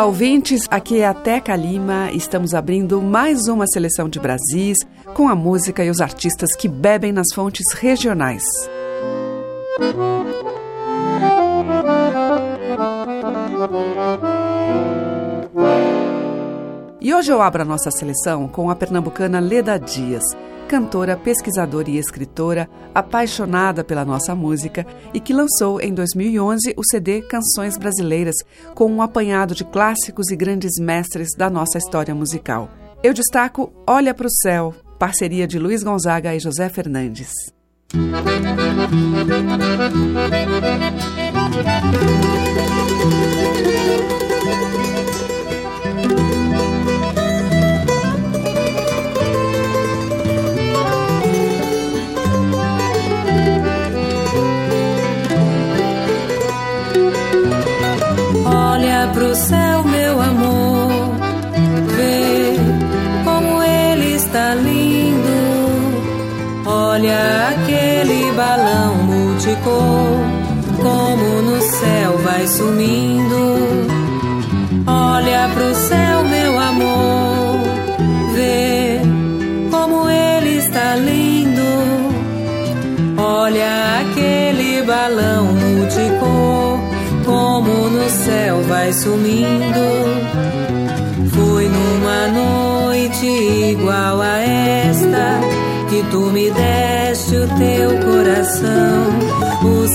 Olá, ouvintes. Aqui é a Teca Lima. Estamos abrindo mais uma seleção de Brasis com a música e os artistas que bebem nas fontes regionais. E hoje eu abro a nossa seleção com a pernambucana Leda Dias, cantora, pesquisadora e escritora, apaixonada pela nossa música e que lançou em 2011 o CD Canções Brasileiras, com um apanhado de clássicos e grandes mestres da nossa história musical. Eu destaco Olha para o Céu, parceria de Luiz Gonzaga e José Fernandes. Olha como no céu vai sumindo. Olha pro céu, meu amor, vê como ele está lindo. Olha aquele balão multicor, como no céu vai sumindo. Foi numa noite igual a esta que tu me deste o teu coração.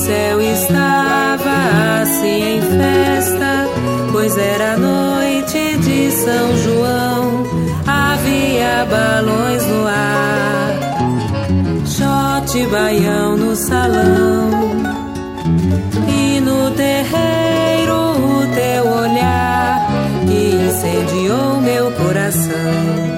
Céu estava assim em festa, pois era noite de São João. Havia balões no ar, shot baião no salão. E no terreiro o teu olhar que incendiou meu coração.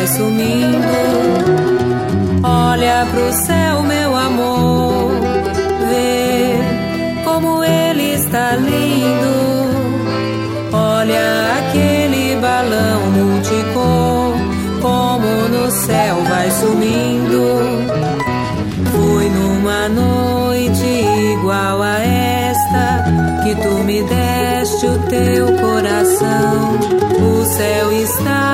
Vai sumindo. Olha pro céu, meu amor, vê como ele está lindo. Olha aquele balão multicor, como no céu vai sumindo. Foi numa noite igual a esta que tu me deste o teu coração. O céu estava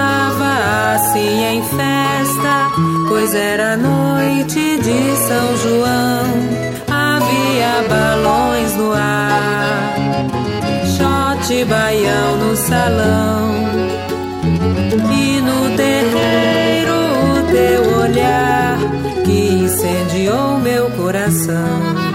assim em festa, pois era noite de São João. Havia balões no ar, shot baião no salão. E no terreiro o teu olhar que incendiou meu coração.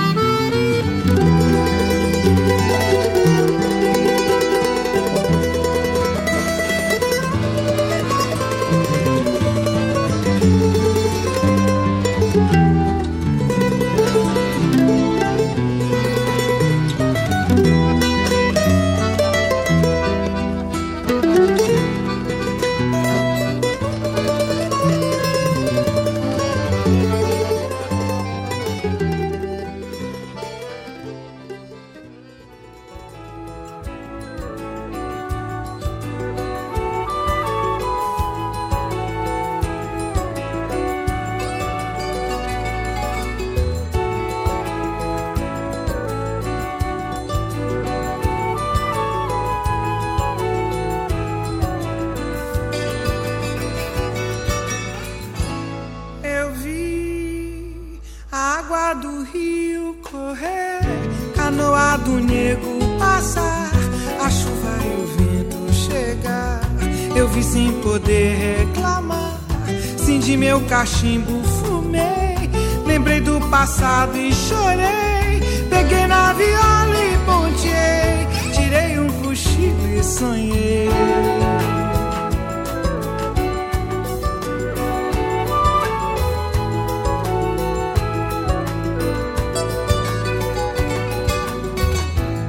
Cachimbo, fumei. Lembrei do passado e chorei. Peguei na viola e ponteei. Tirei um cochilo e sonhei.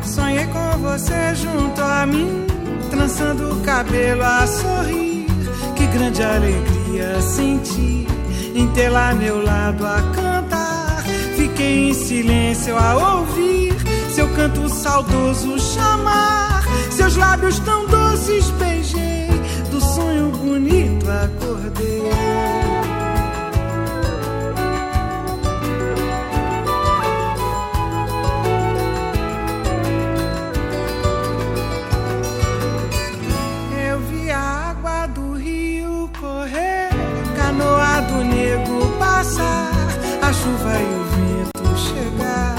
Sonhei com você junto a mim, trançando o cabelo a sorrir. Que grande alegria senti em ter lá meu lado a cantar. Fiquei em silêncio a ouvir seu canto saudoso chamar. Seus lábios tão doces beijei, do sonho bonito acordei. Chuva e o vento chegar.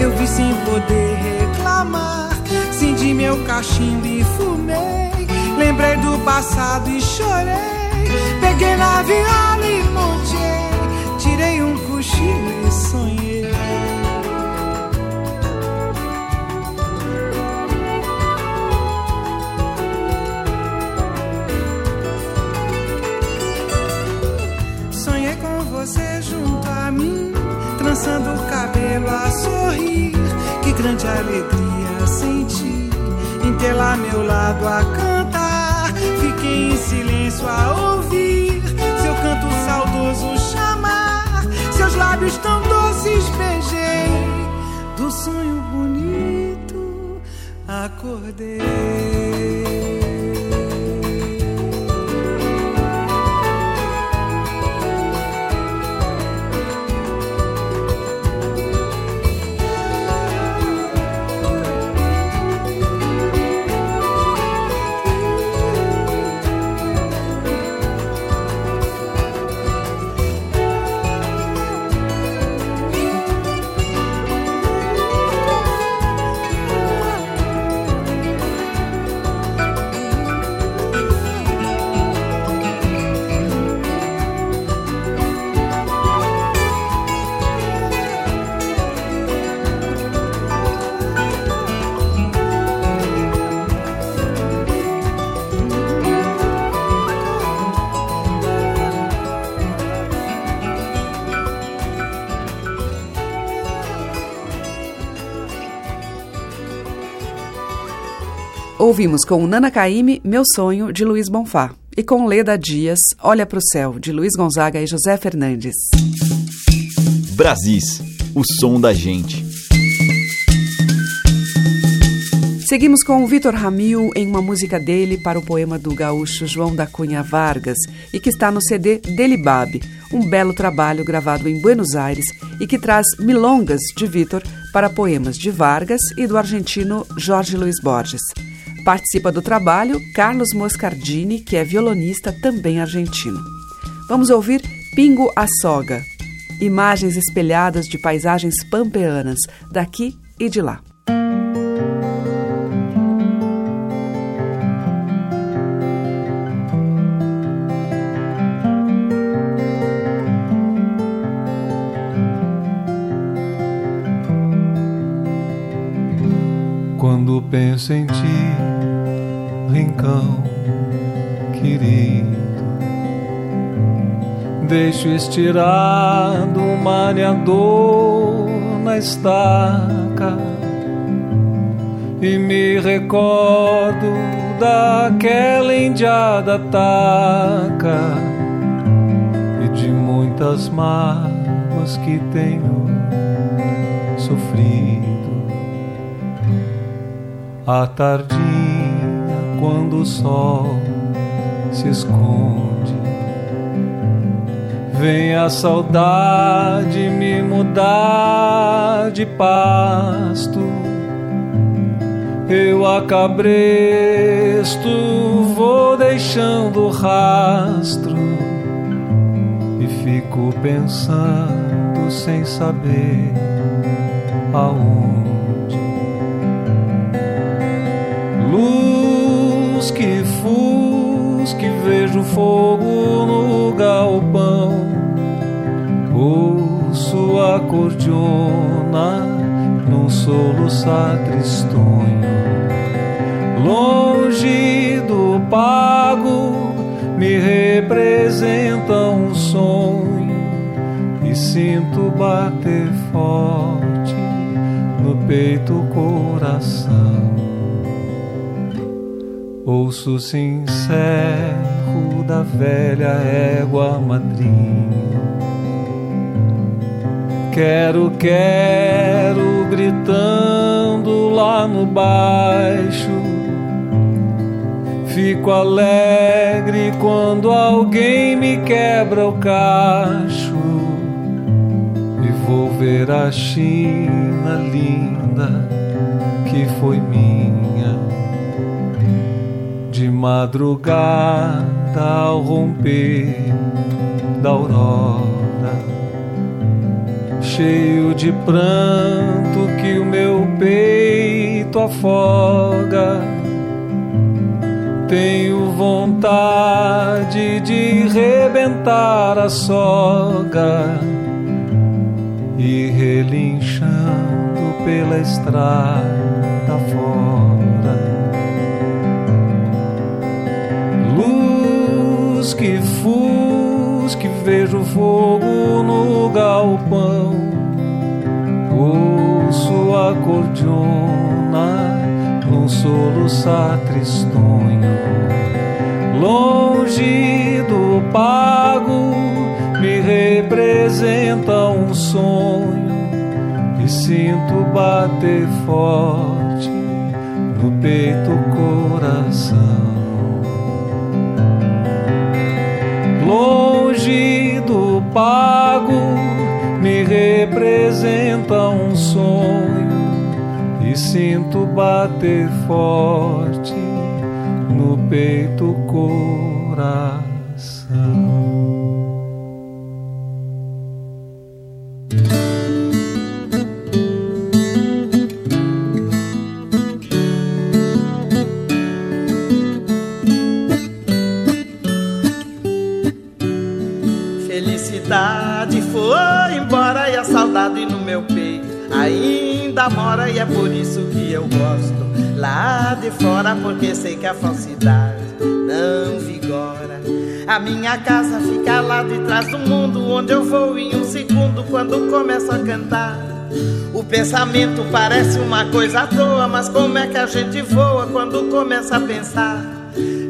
Eu vi sem poder reclamar, cinди meu cachimbo e fumei. Lembrei do passado e chorei. Peguei na viola e montei, trançando o cabelo a sorrir. Que grande alegria senti em ter lá meu lado a cantar. Fiquei em silêncio a ouvir seu canto saudoso chamar. Seus lábios tão doces beijei, do sonho bonito acordei. Ouvimos com Nana Caymmi Meu Sonho, de Luiz Bonfá. E com Leda Dias, Olha para o Céu, de Luiz Gonzaga e José Fernandes. Brasis, o som da gente. Seguimos com o Vitor Ramil em uma música dele para o poema do gaúcho João da Cunha Vargas e que está no CD Delibab, um belo trabalho gravado em Buenos Aires e que traz milongas de Vitor para poemas de Vargas e do argentino Jorge Luiz Borges. Participa do trabalho Carlos Moscardini, que é violonista também argentino. Vamos ouvir Pingo a Soga, imagens espelhadas de paisagens pampeanas daqui e de lá. Penso em ti, rincão querido, deixo estirado o mareador na estaca e me recordo daquela indiada taca e de muitas mágoas que tenho sofrido. À tardinha, quando o sol se esconde, vem a saudade me mudar de pasto. Eu acabresto, vou deixando rastro e fico pensando sem saber aonde. Luz que fusque vejo fogo no galpão. Ouço a cordiona num soluçar tristonho. Longe do pago me representa um sonho e sinto bater forte no peito o coração. Ouço sincero da velha égua madrinha. Quero, quero, gritando lá no baixo. Fico alegre quando alguém me quebra o cacho. E vou ver a China linda que foi minha madrugada ao romper da aurora, cheio de pranto que o meu peito afoga. Tenho vontade de rebentar a soga e relinchando pela estrada fora. Que fusque, vejo fogo no galpão. Ouço a cordiona num soluçar tristonho. Longe do pago me representa um sonho e sinto bater forte no peito coração. Longe do pago, me representa um sonho e sinto bater forte no peito coração. Ainda mora e é por isso que eu gosto lá de fora, porque sei que a falsidade não vigora. A minha casa fica lá de trás do mundo, onde eu vou em um segundo quando começo a cantar. O pensamento parece uma coisa à toa, mas como é que a gente voa quando começa a pensar?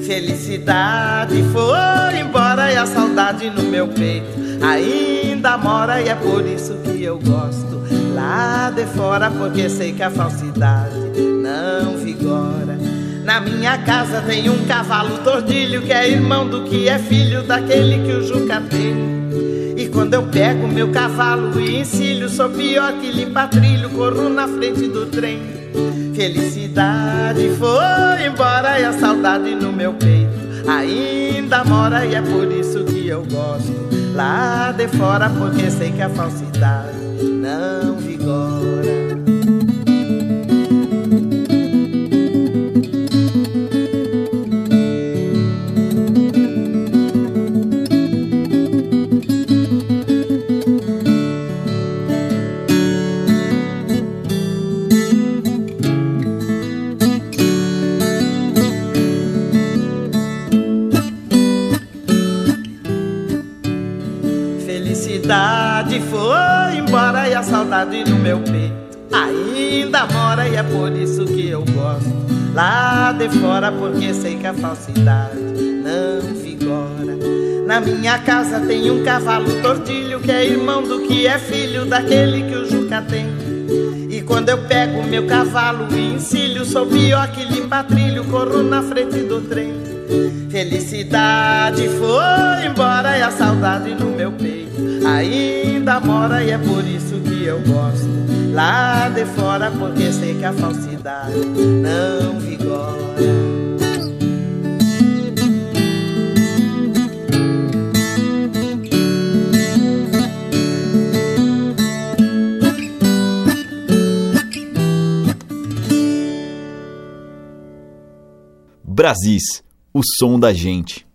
Felicidade foi embora e a saudade no meu peito ainda mora e é por isso que eu gosto lá de fora, porque sei que a falsidade não vigora. Na minha casa tem um cavalo tordilho que é irmão do que é filho daquele que o Juca tem. Quando eu pego meu cavalo e encilho, sou pior que limpa trilho, corro na frente do trem. Felicidade foi embora e a saudade no meu peito ainda mora e é por isso que eu gosto lá de fora, porque sei que a falsidade não vigora. Saudade no meu peito ainda mora e é por isso que eu gosto lá de fora porque sei que a falsidade não vigora. Na minha casa tem um cavalo tortilho que é irmão do que é filho daquele que o Juca tem. E quando eu pego meu cavalo e encilho, sou pior que limpa trilho, corro na frente do trem. Felicidade foi embora e a saudade no meu peito. Ainda mora e é por isso que eu gosto. Lá de fora porque sei que a falsidade não vigora. Brasis, o som da gente.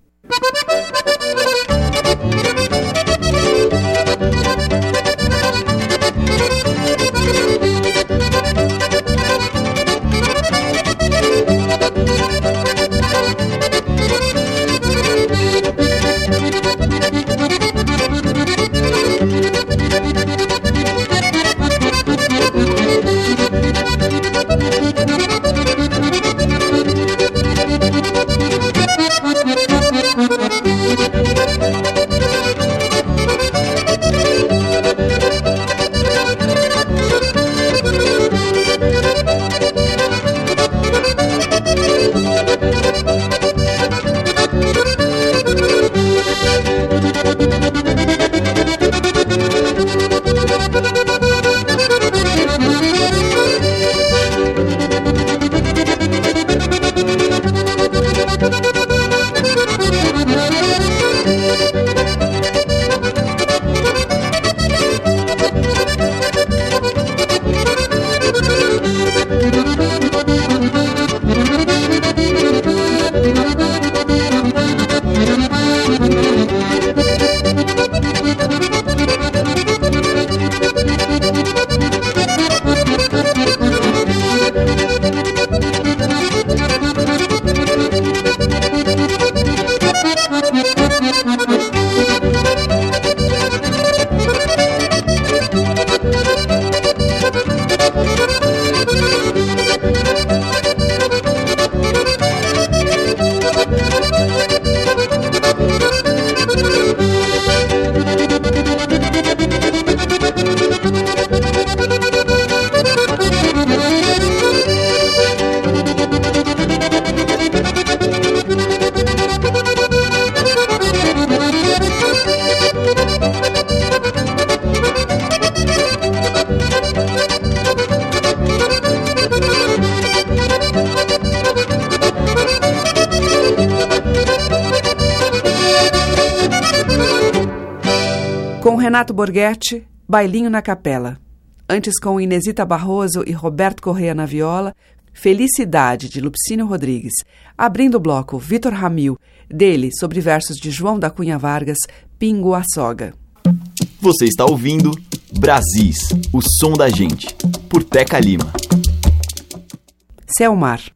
Bailinho na Capela. Antes com Inesita Barroso e Roberto Correia na viola, Felicidade, de Lupicínio Rodrigues. Abrindo o bloco, Vitor Ramil, dele, sobre versos de João da Cunha Vargas, Pingo a Soga. Você está ouvindo Brasis, o som da gente, por Teca Lima. Selmar.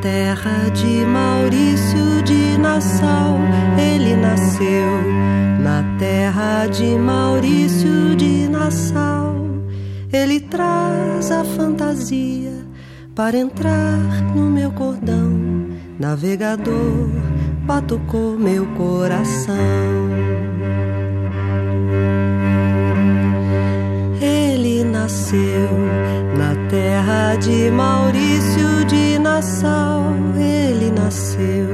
Terra de Maurício de Nassau. Ele nasceu na terra de Maurício de Nassau. Ele traz a fantasia para entrar no meu cordão. Navegador, batucou meu coração. Ele nasceu na terra de Maurício de Nassau ele nasceu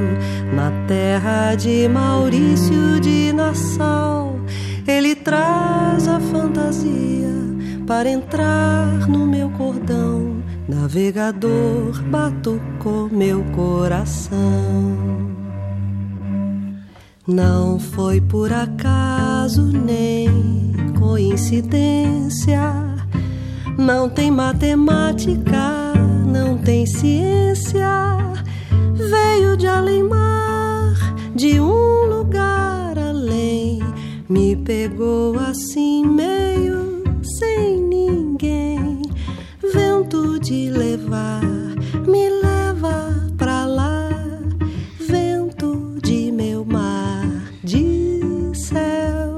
na terra de Maurício de Nassau. Ele traz a fantasia para entrar no meu cordão. Navegador batucou meu coração. Não foi por acaso nem coincidência. Não tem matemática, não tem ciência veio de além-mar, de um lugar além, me pegou assim meio sem ninguém. Vento de levar, me leva pra lá. Vento de meu mar, de céu,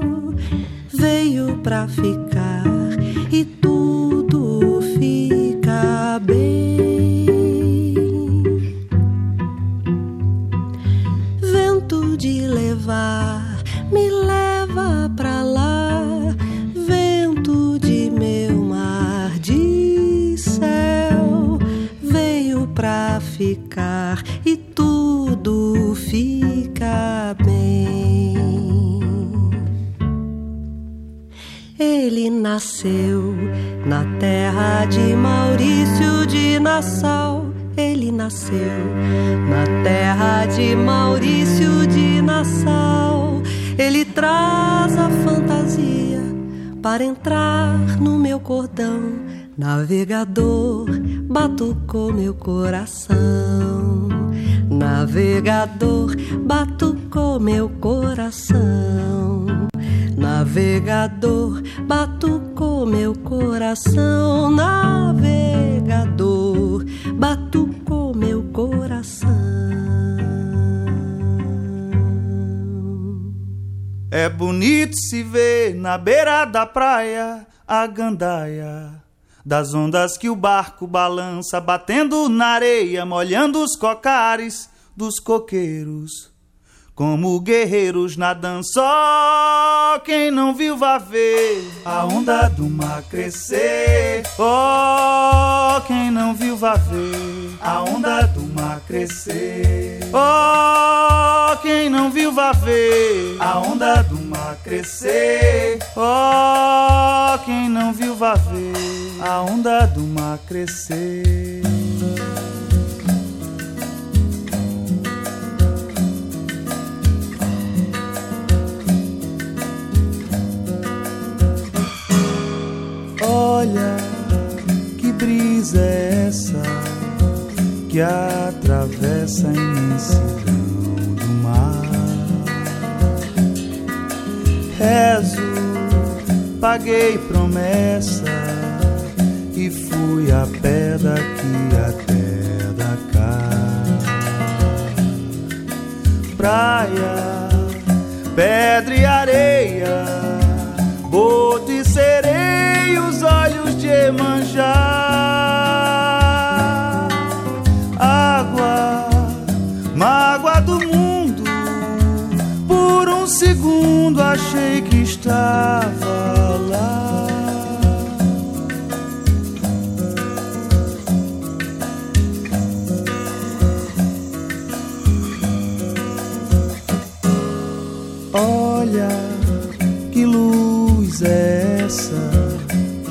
veio pra ficar ficar e tudo fica bem. Ele nasceu na terra de Maurício de Nassau ele nasceu na terra de Maurício de Nassau. Ele traz a fantasia para entrar no meu cordão. Navegador, batucou meu coração. Navegador, batucou meu coração. Navegador, batucou meu coração. Navegador, batucou meu coração. É bonito se ver na beira da praia a gandaia das ondas que o barco balança, batendo na areia, molhando os cocares dos coqueiros. Como guerreiros na dança, só quem não viu vai ver a onda do mar crescer. Oh, quem não viu vai ver a onda do mar crescer. Oh, quem não viu vai ver a onda do mar crescer. Oh, quem não viu vai ver a onda do mar crescer. Olha que brisa é essa que atravessa a imensidão do mar. Rezo, paguei promessa e fui a pé daqui até cá. Praia, pedra e areia, boto e sereia, os olhos de Emanjá. Água, mágoa do mundo, por um segundo achei que estava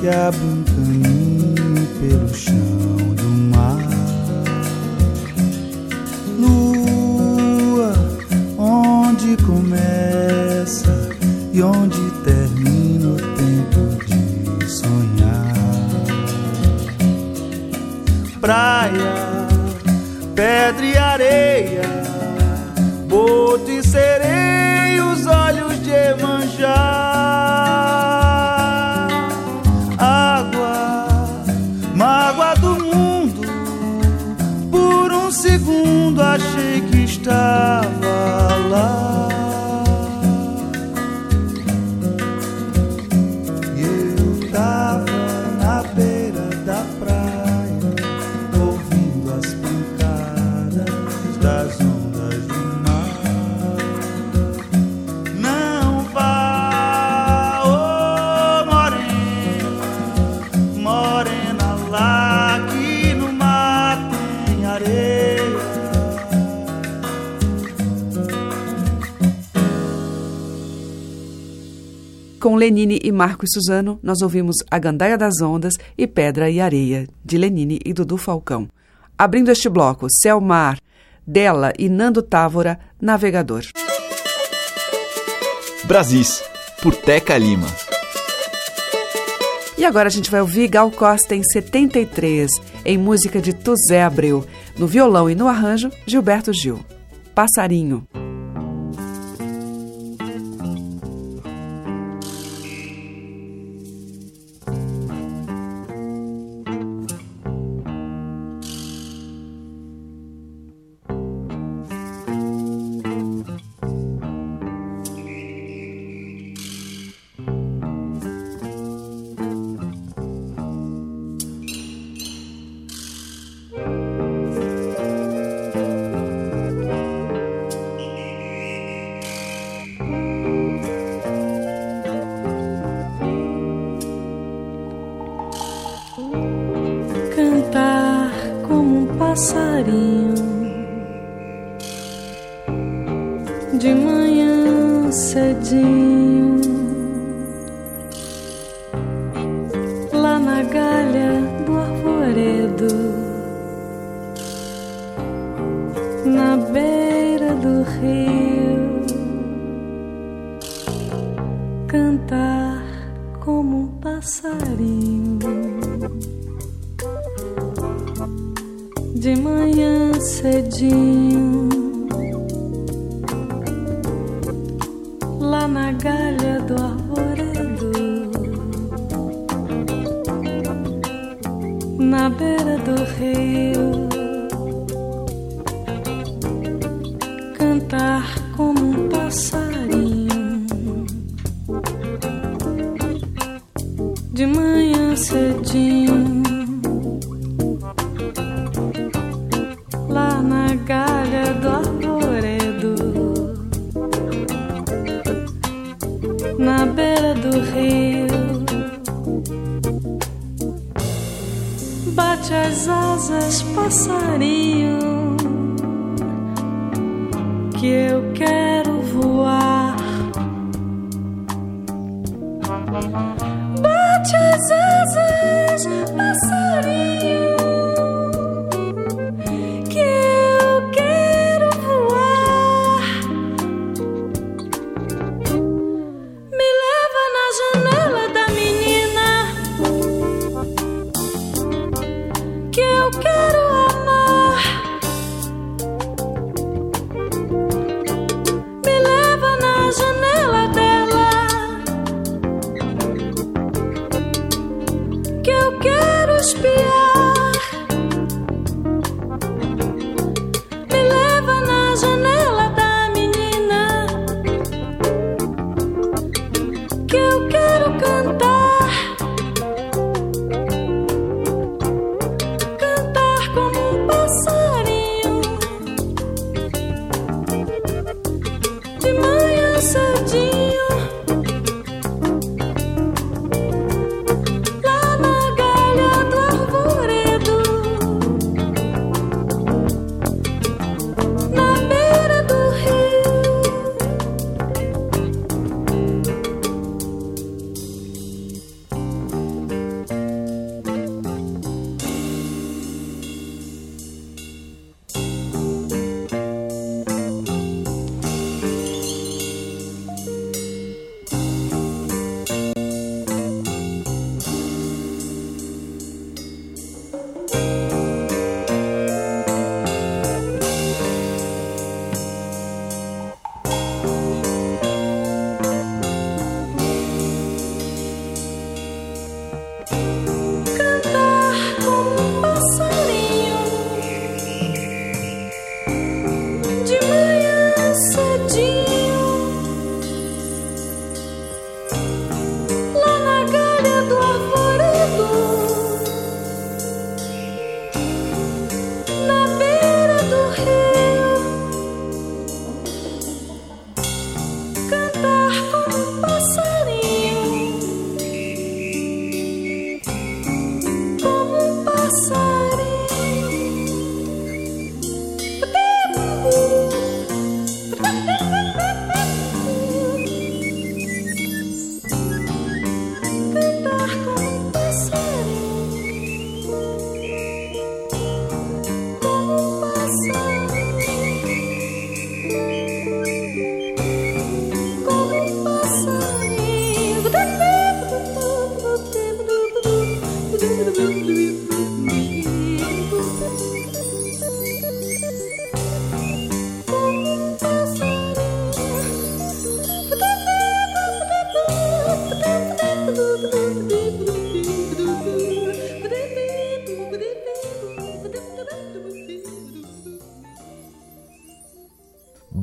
abre um caminho pelo chão do mar. Lua, onde começa e onde termina o tempo de sonhar. Praia, pedra e areia, boto e sereia, os olhos de Emanjá. Achei Lenine e Marcos Suzano, nós ouvimos A Gandaia das Ondas e Pedra e Areia, de Lenine e Dudu Falcão. Abrindo este bloco, Céu Mar, dela e Nando Távora, Navegador. Brasis, por Teca Lima. E agora a gente vai ouvir Gal Costa em 73, em música de Tuzé Abreu. No violão e no arranjo, Gilberto Gil. Passarinho. cantar como um passarinho. De manhã cedinho, lá na galha do arvoredo, na beira do rio, cantar como um passarinho cedinho. Lá na galha do arvoredo, na beira do rio, bate as asas passarinho.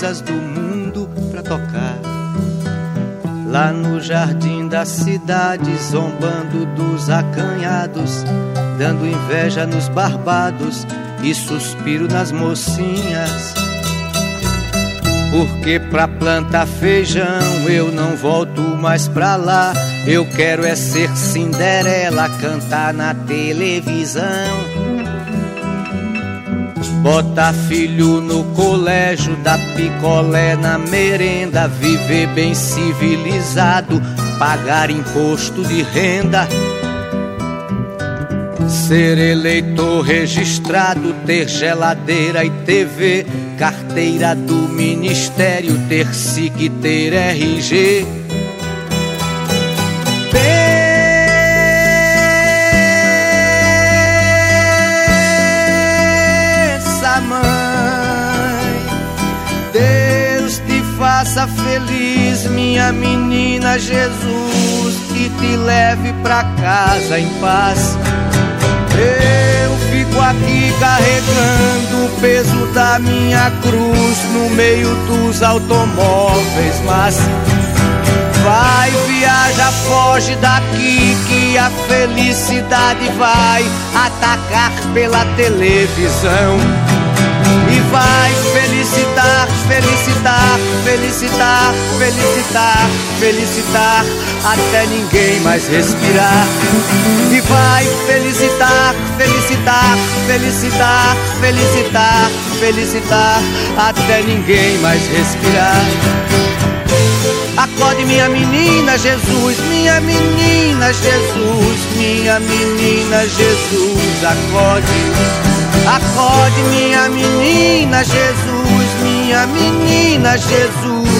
Coisas do mundo pra tocar. Lá no jardim da cidade, zombando dos acanhados, dando inveja nos barbados e suspiro nas mocinhas. Porque pra plantar feijão eu não volto mais pra lá. Eu quero é ser Cinderela, cantar na televisão. Botar filho no colégio, dar picolé na merenda, viver bem civilizado, pagar imposto de renda. Ser eleitor registrado, ter geladeira e TV, carteira do ministério, ter SIC, ter RG. Feliz, minha menina Jesus, que te leve pra casa em paz. Eu fico aqui carregando o peso da minha cruz no meio dos automóveis, mas vai, viaja, foge daqui que a felicidade vai atacar pela televisão. E vai felicitar, felicitar, felicitar, felicitar, felicitar, até ninguém mais respirar. E vai felicitar, felicitar, felicitar, felicitar, felicitar, até ninguém mais respirar. Acorde minha menina Jesus, minha menina Jesus, minha menina Jesus, acorde. Acorde minha menina Jesus, minha menina Jesus.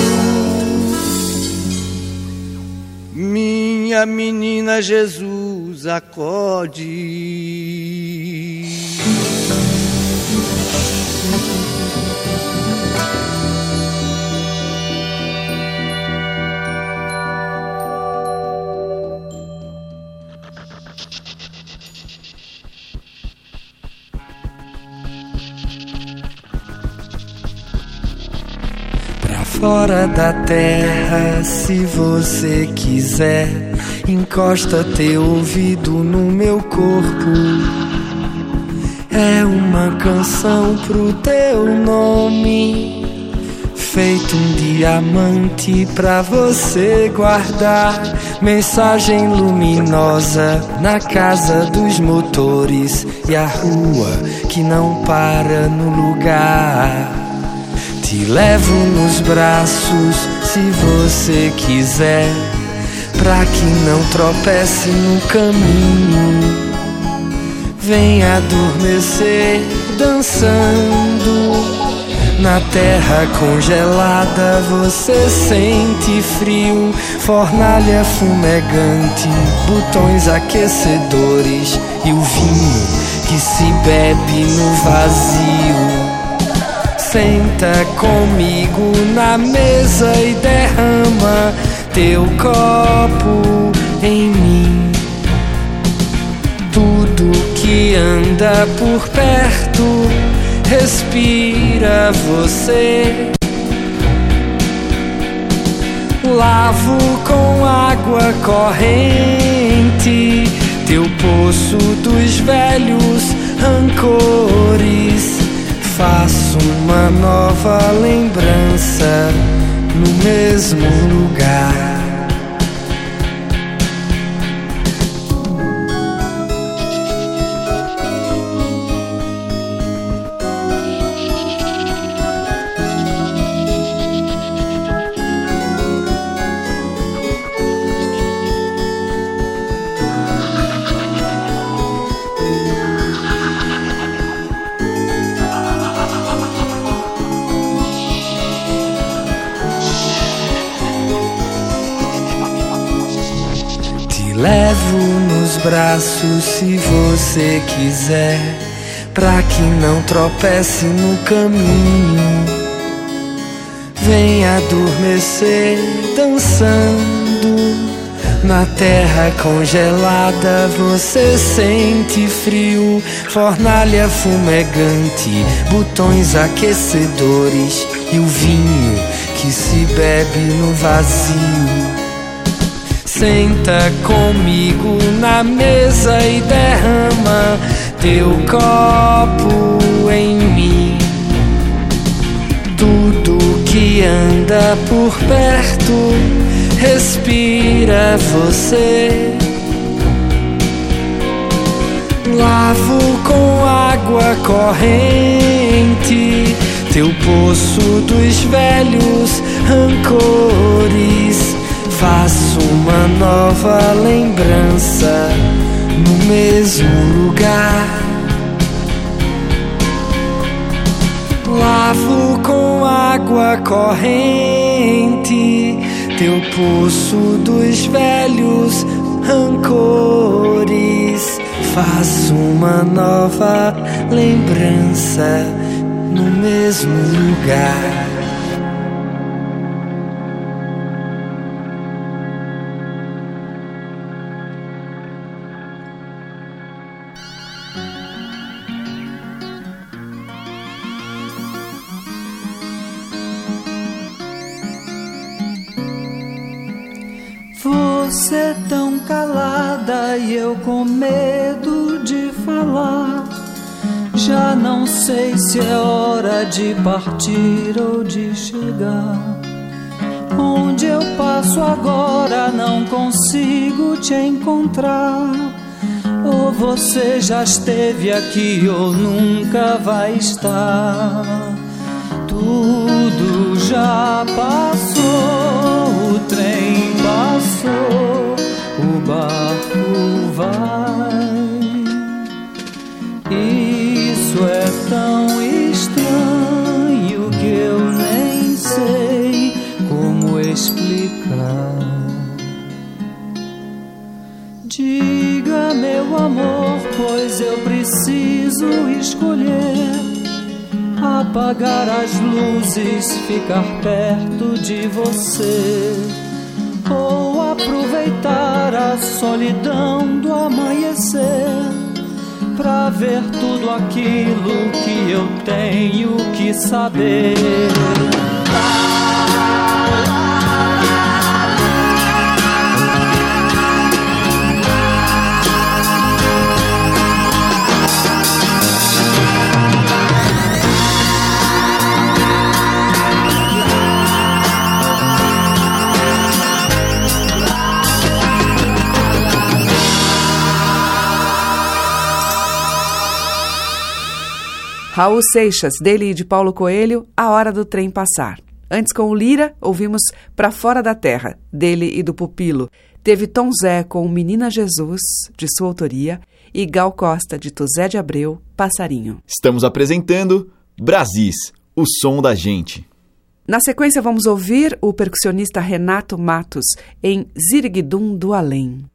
Minha menina Jesus, acorde. Fora da terra, se você quiser, encosta teu ouvido no meu corpo. É uma canção pro teu nome, feito um diamante pra você guardar. Mensagem luminosa na casa dos motores e a rua que não para no lugar. Te levo nos braços se você quiser, pra que não tropece no caminho. Vem adormecer dançando. Na terra congelada você sente frio, fornalha fumegante, botões aquecedores e o vinho que se bebe no vazio. Senta comigo na mesa e derrama teu copo em mim. Tudo que anda por perto respira você. Lavo com água corrente teu poço dos velhos rancores. Faço uma nova lembrança no mesmo lugar. Braços se você quiser. pra que não tropece no caminho. Vem adormecer dançando. Na terra congelada você sente frio, fornalha fumegante, botões aquecedores e o vinho que se bebe no vazio. Senta comigo na mesa e derrama teu copo em mim. Tudo que anda por perto respira você. Lavo com água corrente teu poço dos velhos rancores. Faço uma nova lembrança no mesmo lugar. Lavo com água corrente teu poço dos velhos rancores. Faço uma nova lembrança no mesmo lugar. Não sei se é hora de partir ou de chegar. Onde eu passo agora não consigo te encontrar. Ou você já esteve aqui ou nunca vai estar. Tudo já passou, o trem passou, o barco vai. Isso é tão estranho que eu nem sei como explicar. Diga, meu amor, pois eu preciso escolher. Apagar as luzes, ficar perto de você, ou aproveitar a solidão do amanhecer pra ver tudo aquilo que eu tenho que saber. Raul Seixas, dele e de Paulo Coelho, A Hora do Trem Passar. Antes, com o Lira, ouvimos Pra Fora da Terra, dele e do Pupilo. Teve Tom Zé com Menina Jesus, de sua autoria, e Gal Costa, de Tosé de Abreu, Passarinho. Estamos apresentando Brasis, o som da gente. Na sequência, vamos ouvir o percussionista Renato Matos em Ziriguidum do Além.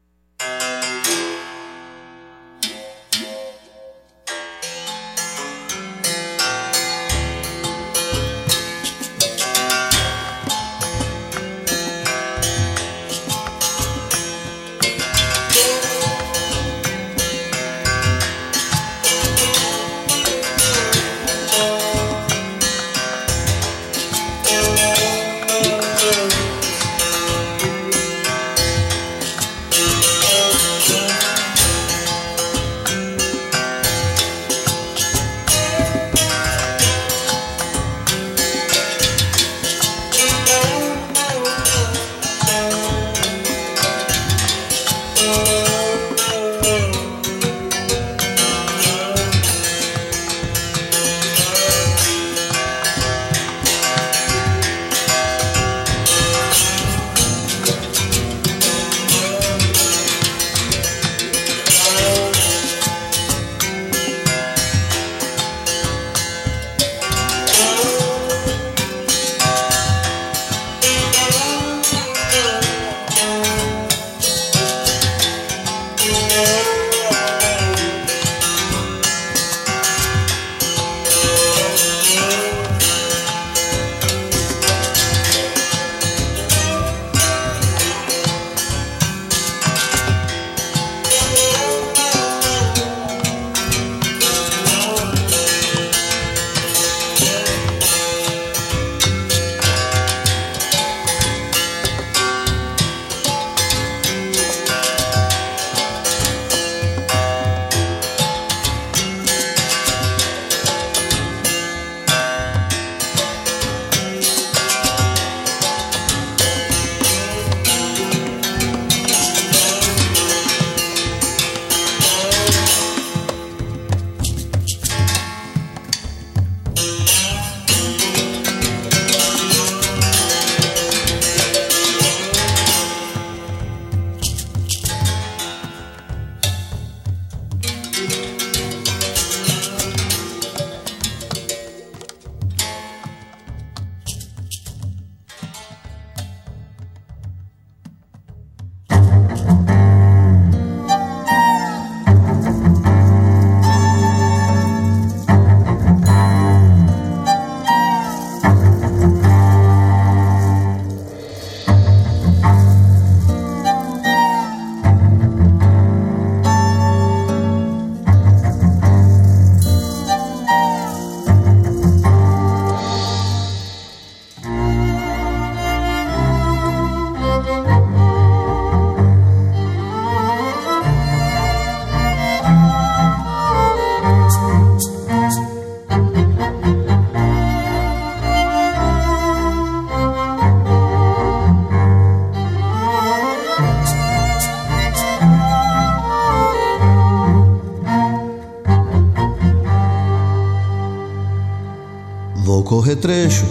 Trecho,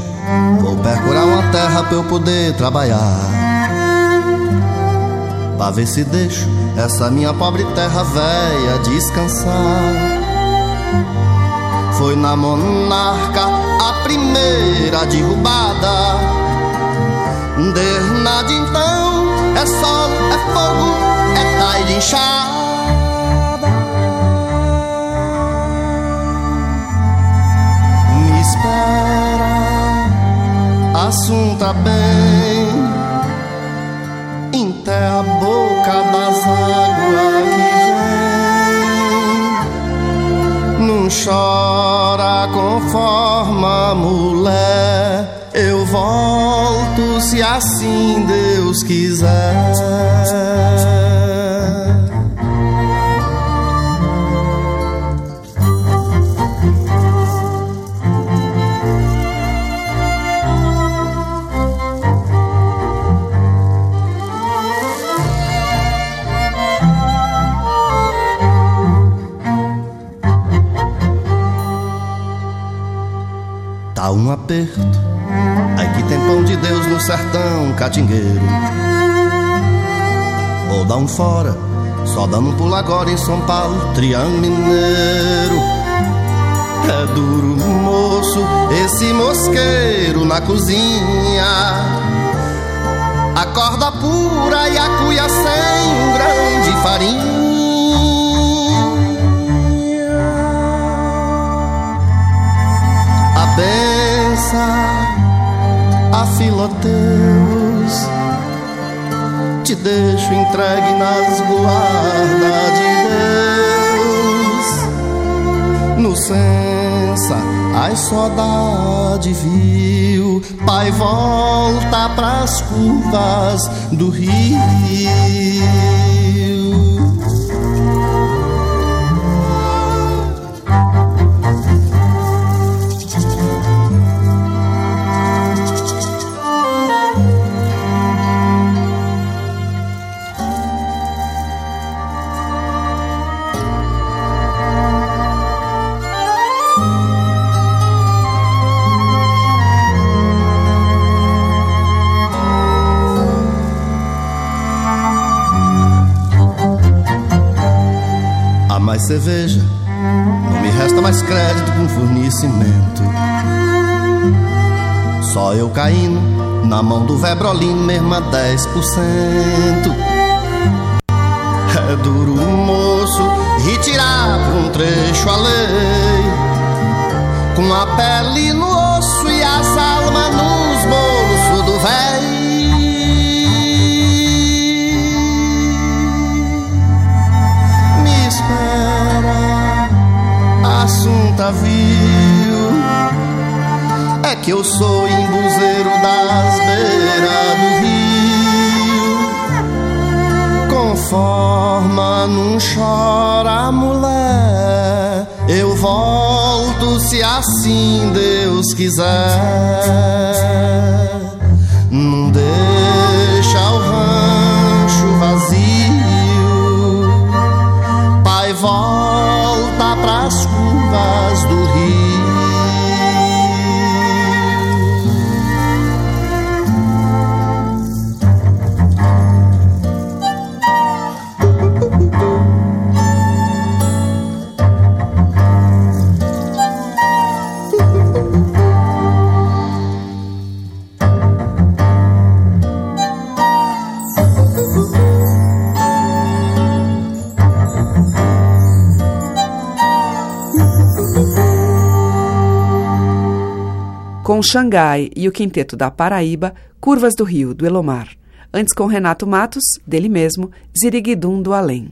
vou percurar uma terra pra eu poder trabalhar. Pra ver se deixo essa minha pobre terra velha descansar. Foi na monarca a primeira derrubada. Desde então é sol, é fogo, é tai de. Assunta bem, até a boca das águas que vem. Não chora conforme a mulher, eu volto se assim Deus quiser. Aperto. Ai que tem pão de Deus no sertão catingueiro. Vou dar um fora, só dando um pulo agora em São Paulo, Triângulo Mineiro. É duro, moço, esse mosqueiro na cozinha. A corda pura e a cuia sem um grão de farinha. A benção a filoteus te deixo entregue nas guardas de Deus. No sensa, ai saudade viu, pai volta pras curvas do rio. Cerveja, não me resta mais crédito com fornecimento. Só eu caindo na mão do Vebrolino, mesmo a 10%. É duro o moço retirar por um trecho a lei, com a pele no osso e as viu. É que eu sou embuzeiro das beiras do rio. Conforma, não chora, mulher. Eu volto se assim Deus quiser. Com Xangai e o Quinteto da Paraíba, Curvas do Rio, do Elomar. Antes com Renato Matos, dele mesmo, Ziriguidum do Além.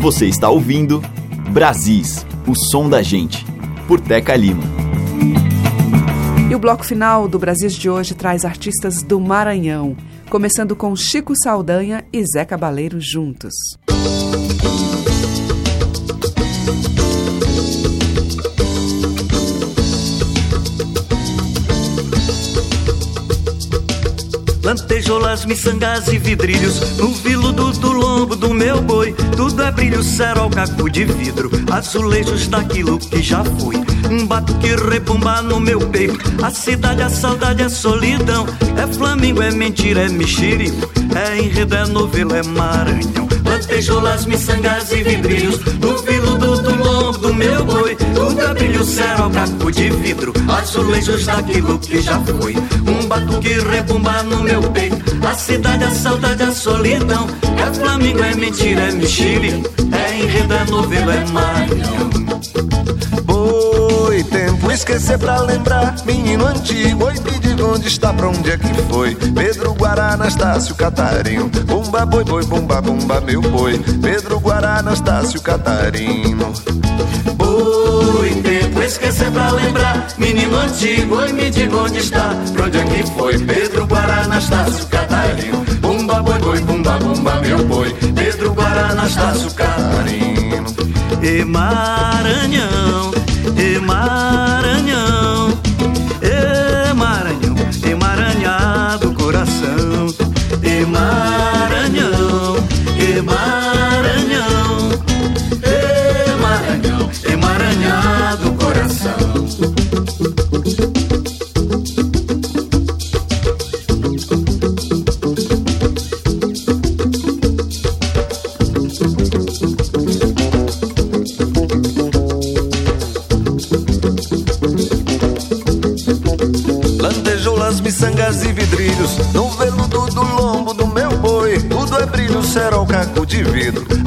Você está ouvindo Brasis, o som da gente, por Teca Lima. E o bloco final do Brasil de hoje traz artistas do Maranhão, começando com Chico Saldanha e Zé Cabaleiro juntos. Lantejoulas, miçangas e vidrilhos. No viludo do lombo do meu boi Tudo é brilho, cerol, caco de vidro. Azulejos daquilo que já fui. Um batuque rebumba no meu peito. A cidade, a saudade, a solidão. É Flamengo, é mentira, é mexerico. É enredo, é novela, é Maranhão. Lantejoulas, miçangas e vidrilhos. No viludo do lombo meu boi. Tudo é brilho, cerol, caco de vidro. Azulejos daquilo que já foi. Um batuque rebumba no meu peito. A cidade, a saudade, a solidão. É Flamengo, é mentira, é mexerico É enredo, é novela, é Maranhão esquecer pra lembrar. Menino antigo, oi, me diga onde está, pra onde é que foi? Pedro Guará, Anastácio, Catarino Bumba, boi, boi, bumba, bumba, meu boi. Pedro Guará, Anastácio, Catarino Boi, tempo esquecer pra lembrar. Menino antigo, oi, me diga onde está. Pra onde é que foi? Pedro Guará, Anastácio, Catarino Bumba, boi, boi, bumba, bumba, meu boi. Pedro Guará, Anastácio, Catarino E Maranhão, e Maranhão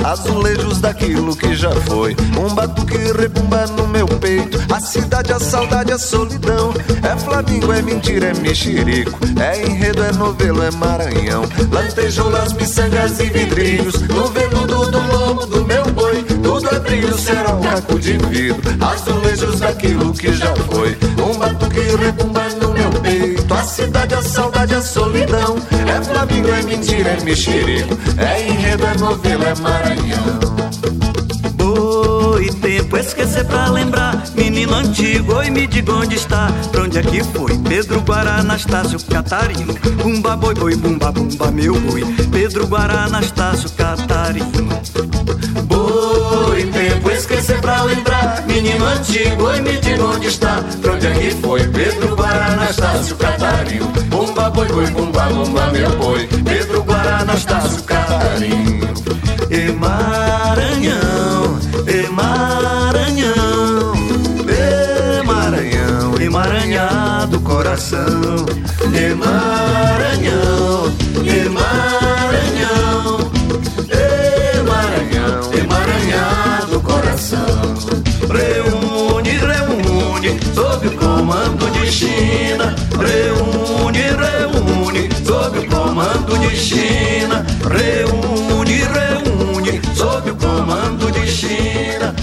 Azulejos daquilo que já foi. Um batuque rebumba no meu peito. A cidade, a saudade, a solidão. É Flamengo, é mentira, é mexerico. É enredo, é novelo, é Maranhão. Lantejoulas, miçangas e vidrilhos No veludo do lombo do meu boi Tudo é brilho, cerol, caco de vidro. Azulejos daquilo que já foi. Um batuque rebumba no meu peito. A cidade, a saudade, a solidão É Flamengo, é mentira, é mexerico. É enredo, é novela, é Maranhão. Boi, tempo esquecer pra lembrar. Menino antigo, oi, me diga onde está. Pra onde é que foi? Pedro Guará, Anastácio, Catarino. Bumba, boi, boi, bumba, bumba, meu boi. Pedro Guará, Anastácio, Catarino esquecer pra lembrar Menino antigo, oi, me diga onde está? Pra onde é foi? Pedro Guará, Anastácio, Catarino Bumba, boi, boi, bumba, bumba, meu boi. Pedro Guará, Anastácio, Catarino E Maranhão, e Maranhão E Maranhão, emaranhado coração. E Maranhão, sob o comando de China. Reúne, reúne, sob o comando de China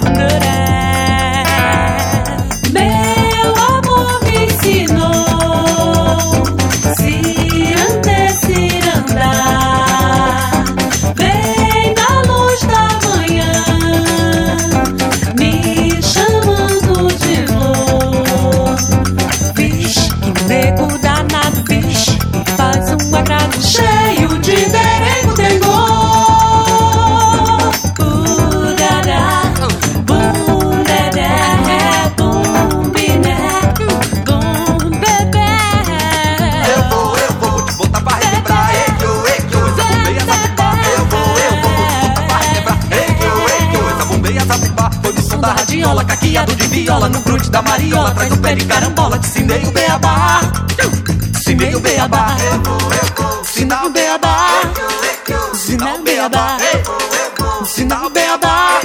good pé de carambola, ensinei o beabá. Ensinei o beabá. Ensinar o beabá. Ensinar o beabá. Ensinar o beabá.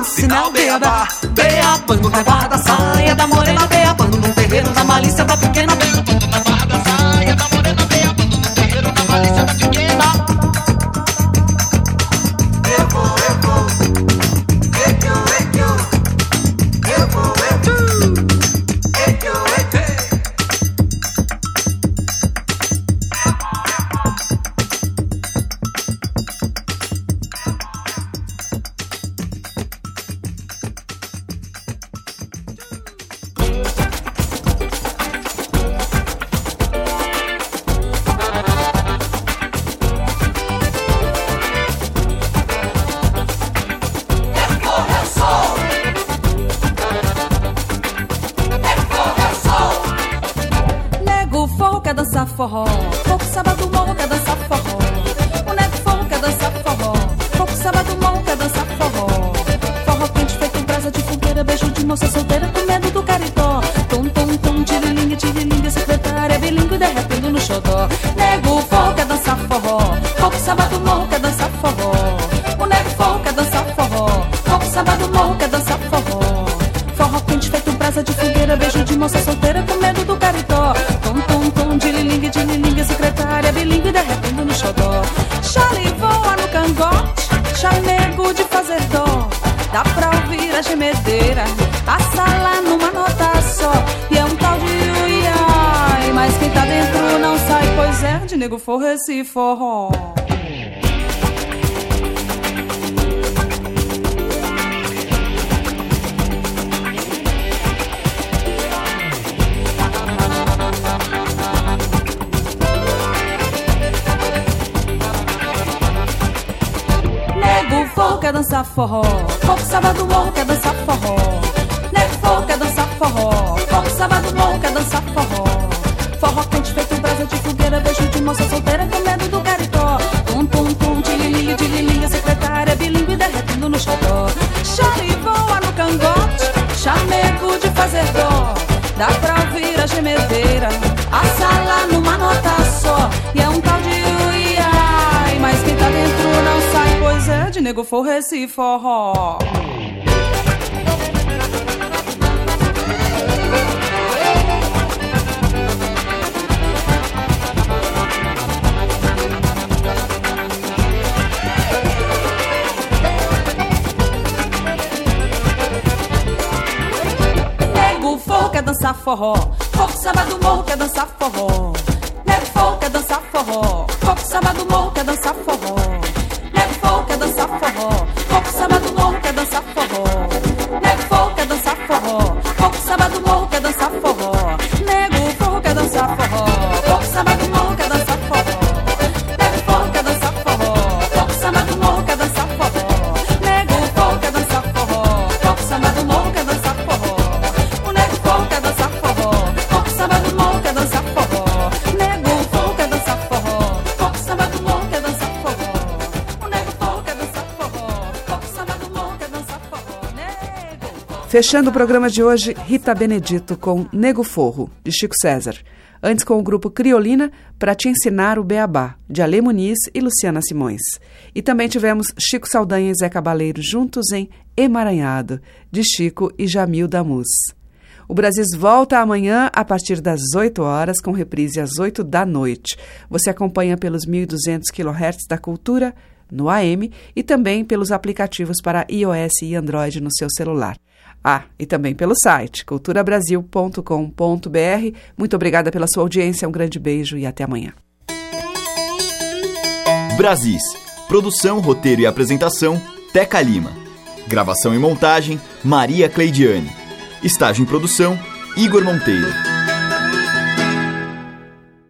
Ensinar o beabá. Beabando na barra da saia da morena, beabando no terreiro da malícia da pequena, forró. Fogo sábado morro quer dançar forró. O nego forro quer dançar forró. Fogo sábado morro quer dançar forró. Forró quente feito brasa de fogueira. Beijo de moça solteira com medo do caritó. Tum, tum, tum, tirilinga, tirilinga. Secretária bilingue derretendo no xodó. Nego forro quer dançar forró. Fogo sábado morro quer dançar forró. O nego forro quer dançar forró. Fogo sábado morro quer dançar forró. Forró quente feito brasa de fogueira. Beijo de moça solteira pra ouvir a gemedeira, a sala numa nota só. E é um tal de uiai, mas quem tá dentro não sai, pois é, de nego forro esse forró. Quer dançar forró. Fogo sábado morro quer dançar forró. Nego forro quer dançar forró. Fogo sábado morro quer dançar forró. Forró quente feito brasa de fogueira. Beijo de moça solteira com medo do caritó. Tum, tum, tum, tililinha, tililinha. Secretária bilingue derretendo no xodó. Chale voa no cangote. Chamego de fazer dó. Dá pra ouvir a gemedeira. A sala numa nota nego forro esse forró. Nego forro quer dançar forró. Fogo sábado morro quer dançar forró. Fechando o programa de hoje, Rita Benedito com Nego Forro, de Chico César. Antes com o grupo Criolina, para te ensinar o beabá, de Ale Muniz e Luciana Simões. E também tivemos Chico Saldanha e Zé Cabaleiro juntos em Emaranhado, de Chico e Jamil Damus. O Brasis volta amanhã a partir das 8 horas, com reprise às 8 da noite. Você acompanha pelos 1.200 kHz da Cultura, no AM, e também pelos aplicativos para iOS e Android no seu celular. Ah, e também pelo site culturabrasil.com.br. Muito obrigada pela sua audiência, um grande beijo e até amanhã. Brasis. Produção, roteiro e apresentação, Teca Lima. Gravação e montagem, Maria Cleidiane. Estágio em produção, Igor Monteiro.